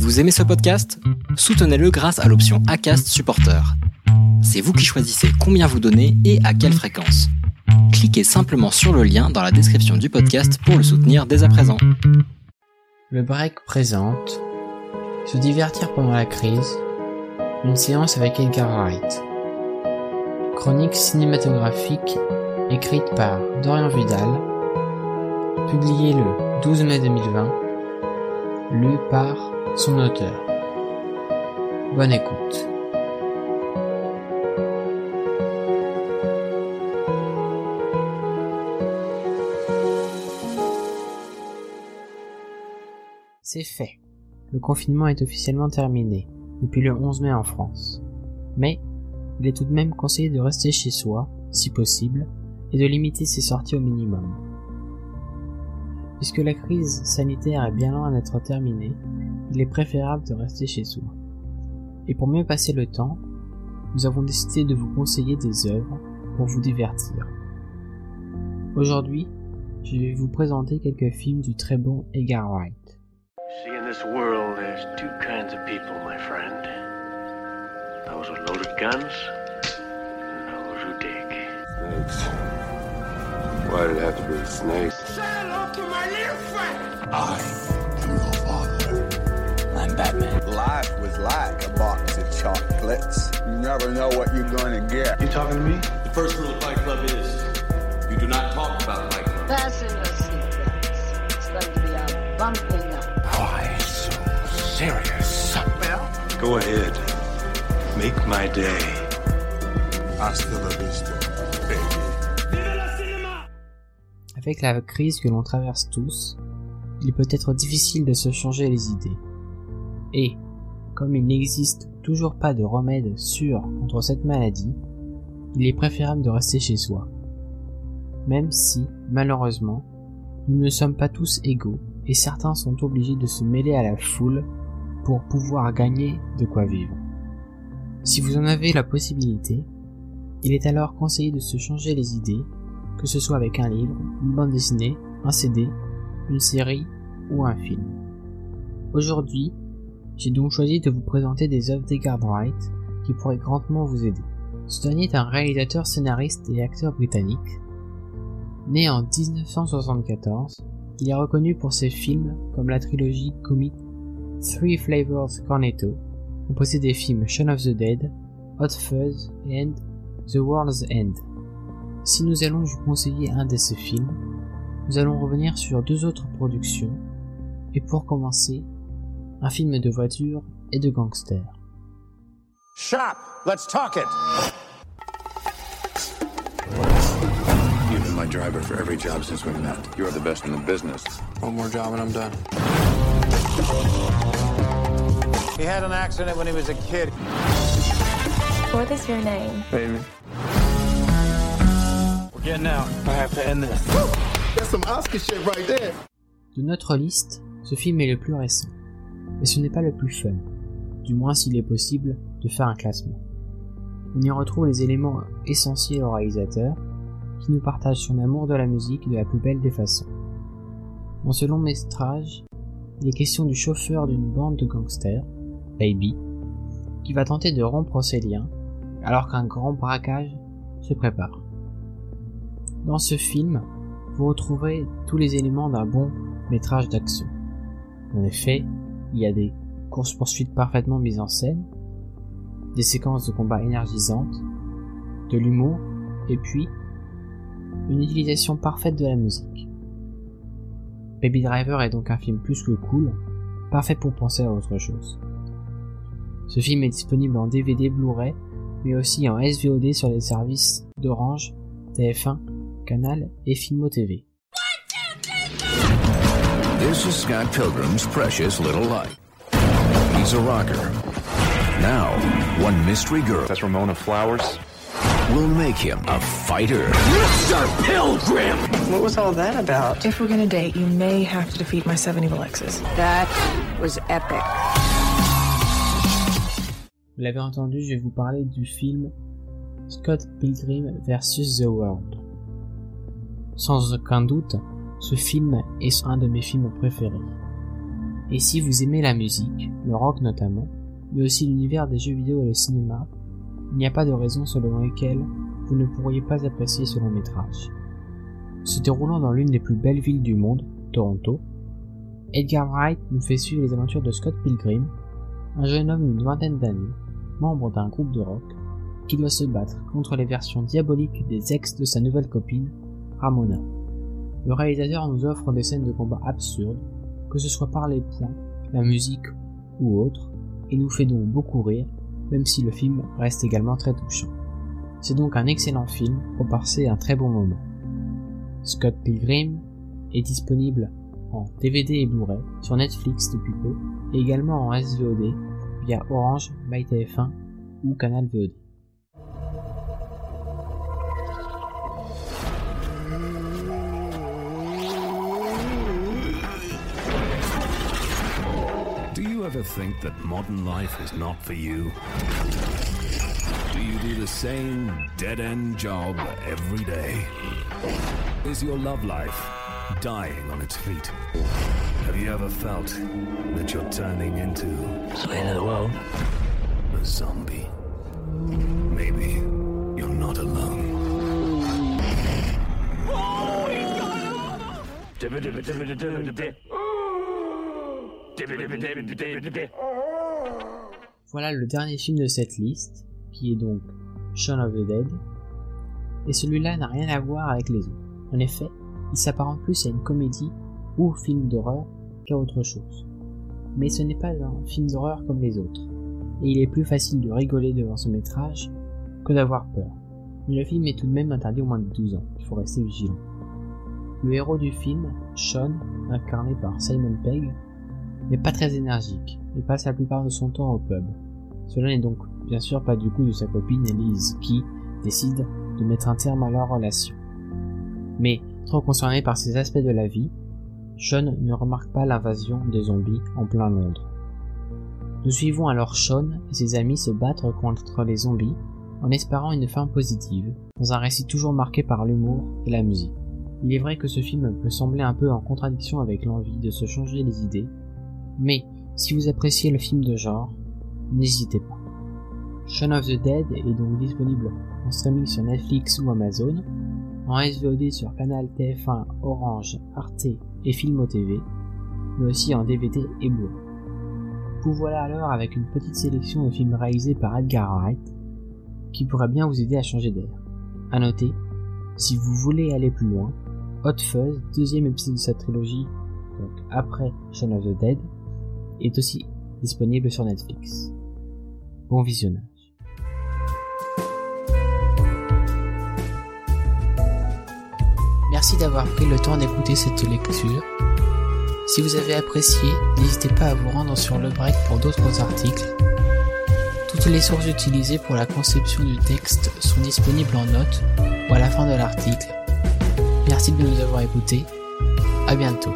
Vous aimez ce podcast? Soutenez-le grâce à l'option ACAST Supporter. C'est vous qui choisissez combien vous donnez et à quelle fréquence. Cliquez simplement sur le lien dans la description du podcast pour le soutenir dès à présent. Le break présente Se divertir pendant la crise, une séance avec Edgar Wright. Chronique cinématographique écrite par Dorian Vidal, publiée le 12 mai 2020, lue par son auteur. Bonne écoute. C'est fait. Le confinement est officiellement terminé, depuis le 11 mai en France. Mais, il est tout de même conseillé de rester chez soi, si possible, et de limiter ses sorties au minimum. Puisque la crise sanitaire est bien loin d'être terminée, il est préférable de rester chez soi. Et pour mieux passer le temps, nous avons décidé de vous conseiller des œuvres pour vous divertir. Aujourd'hui, je vais vous présenter quelques films du très bon Edgar Wright. See, in this world, there's two kinds of people, my friend. Those with loaded guns, and those who dig. Snakes. Why did it have to be snakes? Say hello to my little friend! I Batman. Life was like a box of chocolates. You never know what you're gonna get. You talking to me? The first rule of Fight Club is you do not talk about Fight Club. Fasten your seatbelts. It's going to be a bumping up. Why so serious? Go ahead. Make my day. Hasta la vista, baby. Avec la crise que l'on traverse tous, il peut être difficile de se changer les idées. Et, comme il n'existe toujours pas de remède sûr contre cette maladie, il est préférable de rester chez soi. Même si, malheureusement, nous ne sommes pas tous égaux et certains sont obligés de se mêler à la foule pour pouvoir gagner de quoi vivre. Si vous en avez la possibilité, il est alors conseillé de se changer les idées, que ce soit avec un livre, une bande dessinée, un CD, une série ou un film. Aujourd'hui, j'ai donc choisi de vous présenter des œuvres d'Edgar Wright qui pourraient grandement vous aider. Ce dernier est un réalisateur, scénariste et acteur britannique. Né en 1974, il est reconnu pour ses films comme la trilogie comique Three Flavors Cornetto, composée des films Shaun of the Dead, Hot Fuzz et The World's End. Si nous allons vous conseiller un de ces films, nous allons revenir sur deux autres productions, et pour commencer, un film de voiture et de gangster. Shop! Let's talk it! You've been my driver for every job since we met. You're the best in the business. One more job and I'm done. He had an accident when he was a kid. What is your name? Baby. We're getting out. I have to end this. That's some Oscar shit right there. De notre liste, ce film est le plus récent, mais ce n'est pas le plus fun, du moins s'il est possible de faire un classement. On y retrouve les éléments essentiels au réalisateur, qui nous partage son amour de la musique de la plus belle des façons. Dans ce long métrage, il est question du chauffeur d'une bande de gangsters, Baby, qui va tenter de rompre ses liens alors qu'un grand braquage se prépare. Dans ce film, vous retrouverez tous les éléments d'un bon métrage d'action. En effet, il y a des courses-poursuites parfaitement mises en scène, des séquences de combat énergisantes, de l'humour, et puis une utilisation parfaite de la musique. Baby Driver est donc un film plus que cool, parfait pour penser à autre chose. Ce film est disponible en DVD Blu-ray, mais aussi en SVOD sur les services d'Orange, TF1, Canal et Filmo TV. This is Scott Pilgrim's precious little light. He's a rocker. Now, one mystery girl That's Ramona Flowers. will make him a fighter. Mr. Pilgrim! What was all that about? If we're gonna date, you may have to defeat my seven evil exes. That was epic. Vous l'avez entendu, je vais vous parler du film Scott Pilgrim vs. The World. Sans aucun doute, ce film est un de mes films préférés. Et si vous aimez la musique, le rock notamment, mais aussi l'univers des jeux vidéo et le cinéma, il n'y a pas de raison selon lesquelles vous ne pourriez pas apprécier ce long métrage. Se déroulant dans l'une des plus belles villes du monde, Toronto, Edgar Wright nous fait suivre les aventures de Scott Pilgrim, un jeune homme d'une vingtaine d'années, membre d'un groupe de rock, qui doit se battre contre les versions diaboliques des ex de sa nouvelle copine, Ramona. Le réalisateur nous offre des scènes de combat absurdes, que ce soit par les points, la musique ou autre, et nous fait donc beaucoup rire, même si le film reste également très touchant. C'est donc un excellent film pour passer un très bon moment. Scott Pilgrim est disponible en DVD et Blu-ray sur Netflix depuis peu et également en SVOD via Orange, MyTF1 ou Canal VOD. Ever think that modern life is not for you? Do you do the same dead end job every day? Is your love life dying on its feet? Have you ever felt that you're turning into the end of the world? A zombie. Maybe you're not alone. Voilà le dernier film de cette liste, qui est donc Shaun of the Dead, et celui-là n'a rien à voir avec les autres. En effet, il s'apparente plus à une comédie ou film d'horreur qu'à autre chose. Mais ce n'est pas un film d'horreur comme les autres, et il est plus facile de rigoler devant ce métrage que d'avoir peur. Mais le film est tout de même interdit au moins de 12 ans, il faut rester vigilant. Le héros du film, Sean, incarné par Simon Pegg, n'est pas très énergique et passe la plupart de son temps au pub. Cela n'est donc bien sûr pas du coup de sa copine Elise qui décide de mettre un terme à leur relation. Mais, trop concerné par ces aspects de la vie, Sean ne remarque pas l'invasion des zombies en plein Londres. Nous suivons alors Sean et ses amis se battre contre les zombies en espérant une fin positive, dans un récit toujours marqué par l'humour et la musique. Il est vrai que ce film peut sembler un peu en contradiction avec l'envie de se changer les idées, mais si vous appréciez le film de genre, n'hésitez pas. Shaun of the Dead est donc disponible en streaming sur Netflix ou Amazon, en SVOD sur Canal TF1, Orange, Arte et Filmo TV, mais aussi en DVD et Blu. Vous voilà alors avec une petite sélection de films réalisés par Edgar Wright, qui pourrait bien vous aider à changer d'air. À noter, si vous voulez aller plus loin, Hot Fuzz, deuxième épisode de sa trilogie, donc après Shaun of the Dead, est aussi disponible sur Netflix. Bon visionnage. Merci d'avoir pris le temps d'écouter cette lecture. Si vous avez apprécié, n'hésitez pas à vous rendre sur le break pour d'autres articles. Toutes les sources utilisées pour la conception du texte sont disponibles en notes ou à la fin de l'article. Merci de nous avoir écoutés. À bientôt.